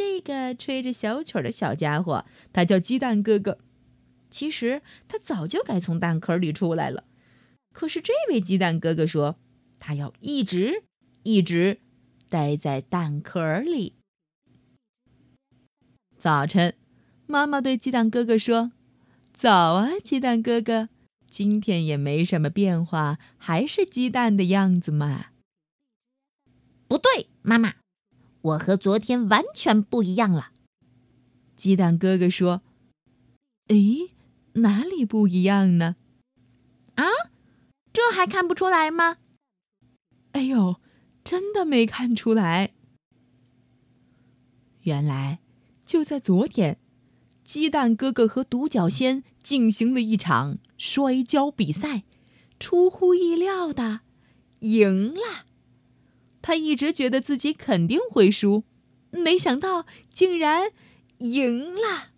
这个吹着小曲的小家伙，他叫鸡蛋哥哥。其实他早就该从蛋壳里出来了，可是这位鸡蛋哥哥说，他要一直一直待在蛋壳里。早晨，妈妈对鸡蛋哥哥说：“早啊，鸡蛋哥哥，今天也没什么变化，还是鸡蛋的样子嘛。”不对，妈妈。我和昨天完全不一样了，鸡蛋哥哥说：“诶，哪里不一样呢？啊，这还看不出来吗？”哎呦，真的没看出来。原来就在昨天，鸡蛋哥哥和独角仙进行了一场摔跤比赛，出乎意料的赢了。他一直觉得自己肯定会输，没想到竟然赢了。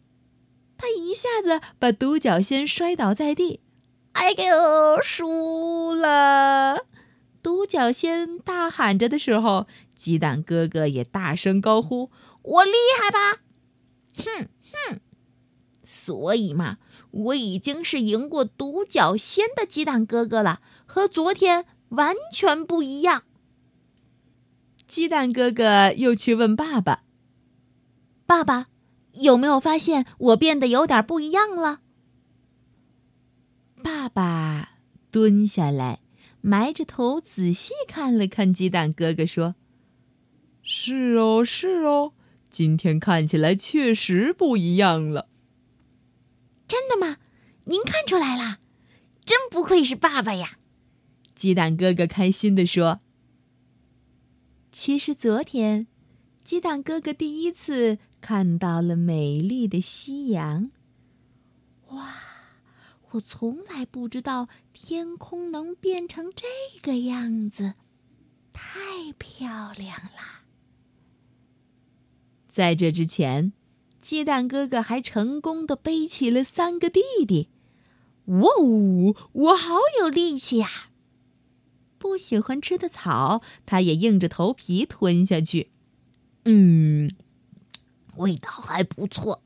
他一下子把独角仙摔倒在地，“哎呦，输了！”独角仙大喊着的时候，鸡蛋哥哥也大声高呼：“我厉害吧？”“哼哼，所以嘛，我已经是赢过独角仙的鸡蛋哥哥了，和昨天完全不一样。”鸡蛋哥哥又去问爸爸：“爸爸，有没有发现我变得有点不一样了？”爸爸蹲下来，埋着头仔细看了看鸡蛋哥哥，说：“是哦，是哦，今天看起来确实不一样了。”真的吗？您看出来了？真不愧是爸爸呀！鸡蛋哥哥开心地说。其实昨天，鸡蛋哥哥第一次看到了美丽的夕阳。哇，我从来不知道天空能变成这个样子，太漂亮了！在这之前，鸡蛋哥哥还成功的背起了三个弟弟。哇哦，我好有力气呀！不喜欢吃的草，他也硬着头皮吞下去。嗯，味道还不错。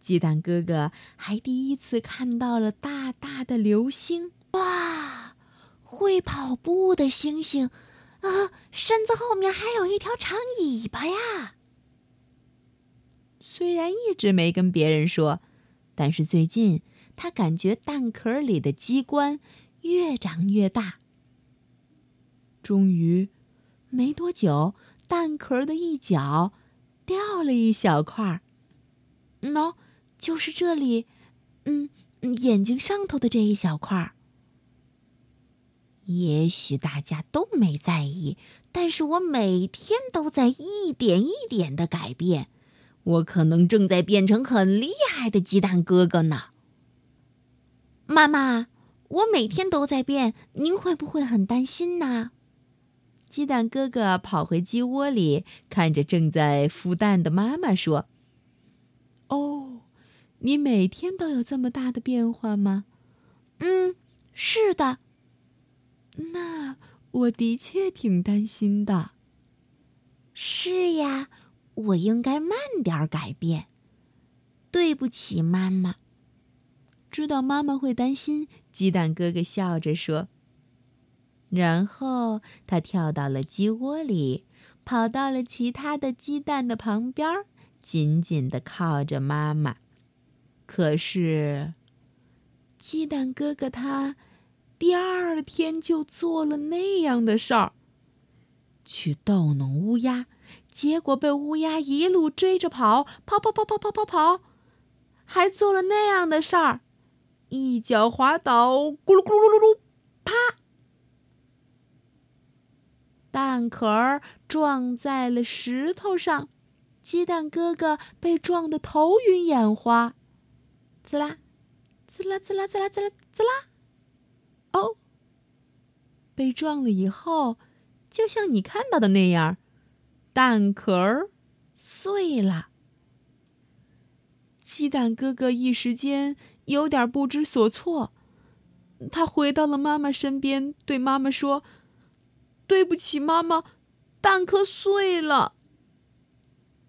鸡蛋哥哥还第一次看到了大大的流星。哇，会跑步的星星啊！身子后面还有一条长尾巴呀。虽然一直没跟别人说，但是最近他感觉蛋壳里的机关越长越大。终于，没多久，蛋壳的一角掉了一小块儿。喏，就是这里，嗯，眼睛上头的这一小块儿。也许大家都没在意，但是我每天都在一点一点的改变。我可能正在变成很厉害的鸡蛋哥哥呢。妈妈，我每天都在变，您会不会很担心呢？鸡蛋哥哥跑回鸡窝里，看着正在孵蛋的妈妈说：“哦，你每天都有这么大的变化吗？”“嗯，是的。”“那我的确挺担心的。”“是呀，我应该慢点改变。”“对不起，妈妈。”知道妈妈会担心，鸡蛋哥哥笑着说。然后他跳到了鸡窝里，跑到了其他的鸡蛋的旁边，紧紧的靠着妈妈。可是，鸡蛋哥哥他第二天就做了那样的事儿，去逗弄乌鸦，结果被乌鸦一路追着跑，跑跑跑跑跑跑跑，还做了那样的事儿，一脚滑倒，咕噜咕噜噜噜噜，啪！蛋壳儿撞在了石头上，鸡蛋哥哥被撞得头晕眼花。滋啦，滋啦，滋啦，滋啦，滋啦，滋啦！哦，被撞了以后，就像你看到的那样，蛋壳儿碎了。鸡蛋哥哥一时间有点不知所措，他回到了妈妈身边，对妈妈说：“对不起，妈妈，蛋壳碎了。”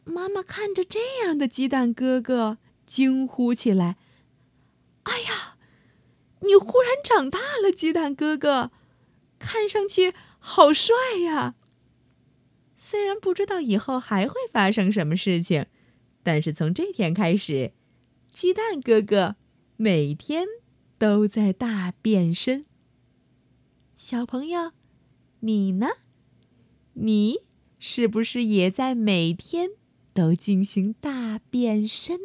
妈妈看着这样的鸡蛋哥哥，惊呼起来：“哎呀，你忽然长大了，鸡蛋哥哥，看上去好帅呀！”虽然不知道以后还会发生什么事情。但是从这天开始，鸡蛋哥哥每天都在大变身。小朋友，你呢？你是不是也在每天都进行大变身？